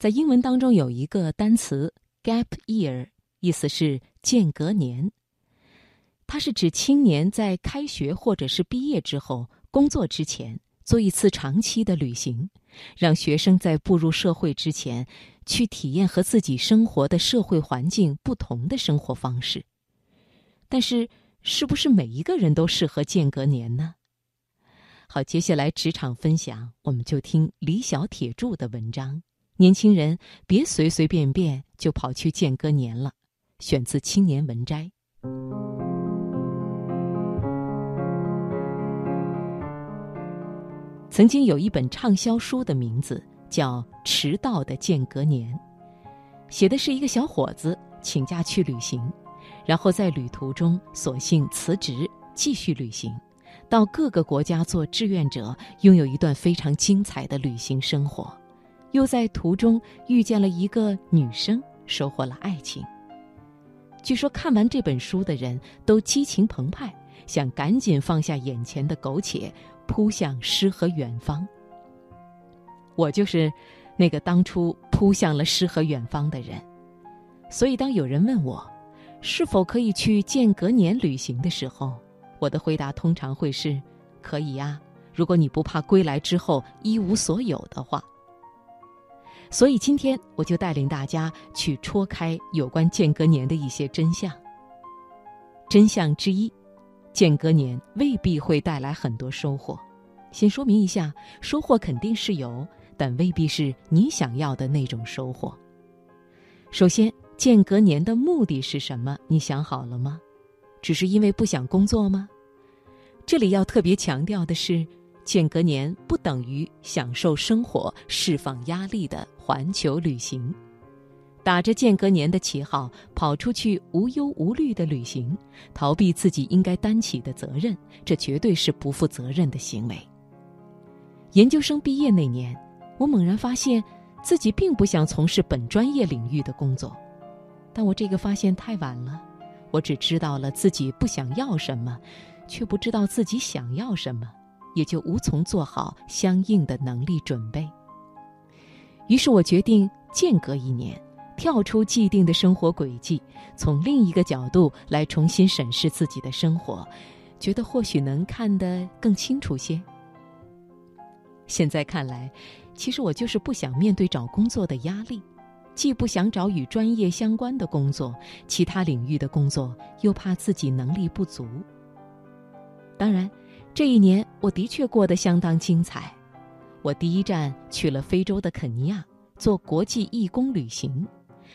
在英文当中有一个单词 “gap year”，意思是间隔年。它是指青年在开学或者是毕业之后、工作之前做一次长期的旅行，让学生在步入社会之前，去体验和自己生活的社会环境不同的生活方式。但是，是不是每一个人都适合间隔年呢？好，接下来职场分享，我们就听李小铁柱的文章。年轻人别随随便便就跑去间隔年了。选自《青年文摘》。曾经有一本畅销书的名字叫《迟到的间隔年》，写的是一个小伙子请假去旅行，然后在旅途中索性辞职继续旅行。到各个国家做志愿者，拥有一段非常精彩的旅行生活，又在途中遇见了一个女生，收获了爱情。据说看完这本书的人都激情澎湃，想赶紧放下眼前的苟且，扑向诗和远方。我就是那个当初扑向了诗和远方的人，所以当有人问我是否可以去间隔年旅行的时候，我的回答通常会是：可以呀，如果你不怕归来之后一无所有的话。所以今天我就带领大家去戳开有关间隔年的一些真相。真相之一，间隔年未必会带来很多收获。先说明一下，收获肯定是有，但未必是你想要的那种收获。首先，间隔年的目的是什么？你想好了吗？只是因为不想工作吗？这里要特别强调的是，间隔年不等于享受生活、释放压力的环球旅行。打着间隔年的旗号跑出去无忧无虑的旅行，逃避自己应该担起的责任，这绝对是不负责任的行为。研究生毕业那年，我猛然发现自己并不想从事本专业领域的工作，但我这个发现太晚了。我只知道了自己不想要什么，却不知道自己想要什么，也就无从做好相应的能力准备。于是我决定间隔一年，跳出既定的生活轨迹，从另一个角度来重新审视自己的生活，觉得或许能看得更清楚些。现在看来，其实我就是不想面对找工作的压力。既不想找与专业相关的工作，其他领域的工作又怕自己能力不足。当然，这一年我的确过得相当精彩。我第一站去了非洲的肯尼亚做国际义工旅行，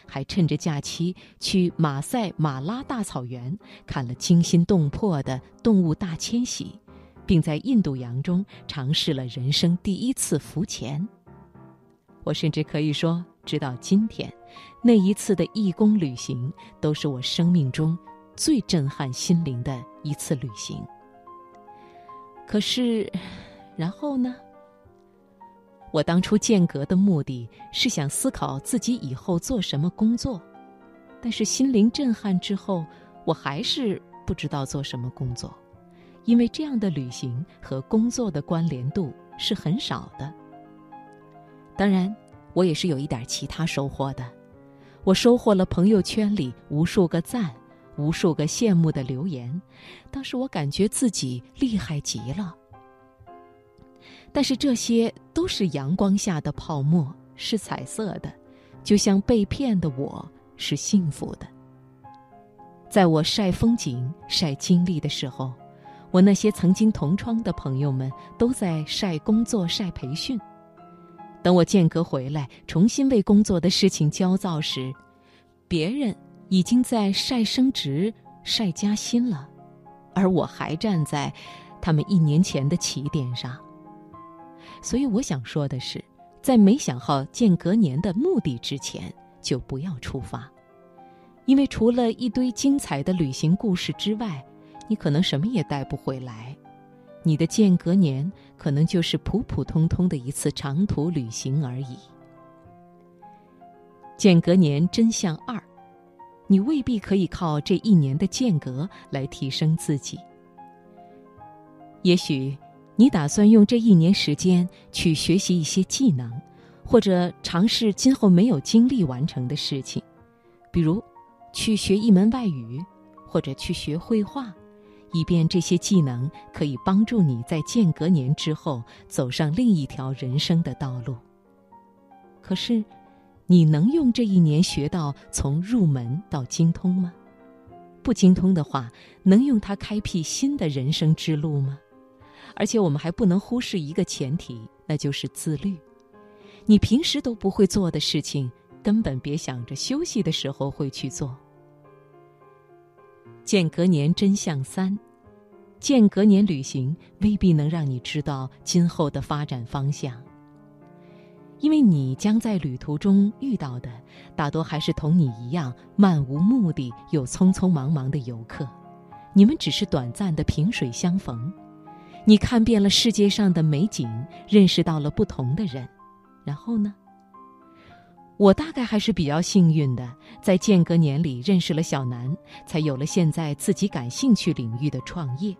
还趁着假期去马赛马拉大草原看了惊心动魄的动物大迁徙，并在印度洋中尝试了人生第一次浮潜。我甚至可以说。直到今天，那一次的义工旅行都是我生命中最震撼心灵的一次旅行。可是，然后呢？我当初间隔的目的是想思考自己以后做什么工作，但是心灵震撼之后，我还是不知道做什么工作，因为这样的旅行和工作的关联度是很少的。当然。我也是有一点其他收获的，我收获了朋友圈里无数个赞，无数个羡慕的留言。当时我感觉自己厉害极了。但是这些都是阳光下的泡沫，是彩色的，就像被骗的我是幸福的。在我晒风景、晒经历的时候，我那些曾经同窗的朋友们都在晒工作、晒培训。等我间隔回来，重新为工作的事情焦躁时，别人已经在晒升职、晒加薪了，而我还站在他们一年前的起点上。所以我想说的是，在没想好间隔年的目的之前，就不要出发，因为除了一堆精彩的旅行故事之外，你可能什么也带不回来。你的间隔年可能就是普普通通的一次长途旅行而已。间隔年真相二：你未必可以靠这一年的间隔来提升自己。也许你打算用这一年时间去学习一些技能，或者尝试今后没有精力完成的事情，比如去学一门外语，或者去学绘画，以便这些技能可以帮助你在间隔年之后走上另一条人生的道路。可是，你能用这一年学到从入门到精通吗？不精通的话，能用它开辟新的人生之路吗？而且，我们还不能忽视一个前提，那就是自律。你平时都不会做的事情，根本别想着休息的时候会去做。间隔年真相三：间隔年旅行未必能让你知道今后的发展方向，因为你将在旅途中遇到的大多还是同你一样漫无目的又匆匆忙忙的游客，你们只是短暂的萍水相逢，你看遍了世界上的美景，认识到了不同的人。然后呢？我大概还是比较幸运的，在间隔年里认识了小南，才有了现在自己感兴趣领域的创业。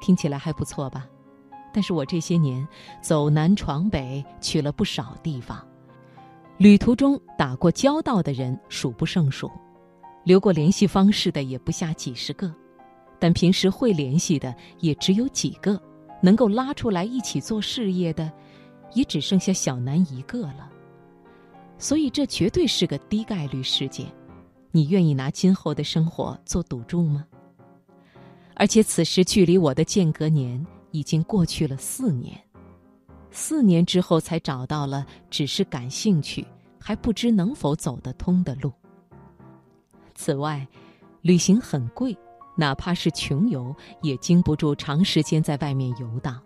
听起来还不错吧？但是我这些年走南闯北，去了不少地方，旅途中打过交道的人数不胜数，留过联系方式的也不下几十个，但平时会联系的也只有几个，能够拉出来一起做事业的。也只剩下小南一个了，所以这绝对是个低概率事件。你愿意拿今后的生活做赌注吗？而且此时距离我的间隔年已经过去了四年，四年之后才找到了只是感兴趣还不知能否走得通的路。此外，旅行很贵，哪怕是穷游也经不住长时间在外面游荡。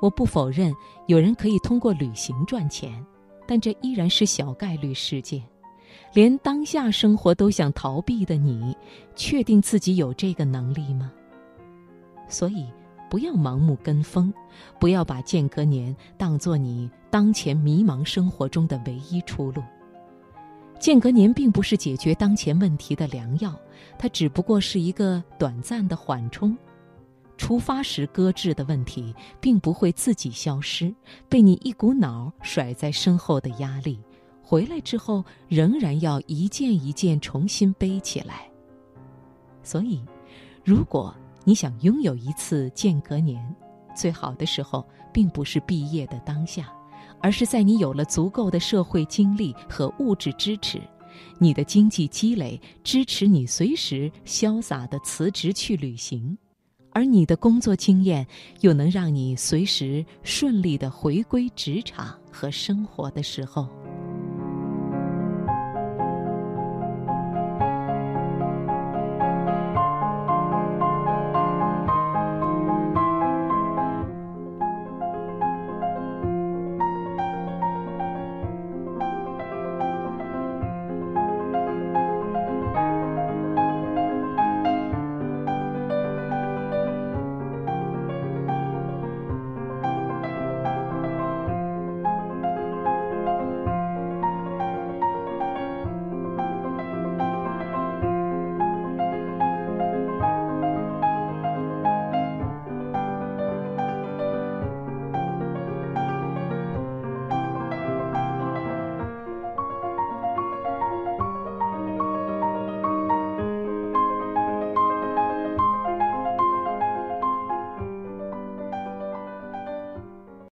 我不否认有人可以通过旅行赚钱，但这依然是小概率事件。连当下生活都想逃避的你，确定自己有这个能力吗？所以，不要盲目跟风，不要把间隔年当作你当前迷茫生活中的唯一出路。间隔年并不是解决当前问题的良药，它只不过是一个短暂的缓冲。出发时搁置的问题，并不会自己消失，被你一股脑甩在身后的压力，回来之后仍然要一件一件重新背起来。所以，如果你想拥有一次间隔年，最好的时候并不是毕业的当下，而是在你有了足够的社会经历和物质支持，你的经济积累支持你随时潇洒的辞职去旅行。而你的工作经验又能让你随时顺利的回归职场和生活的时候。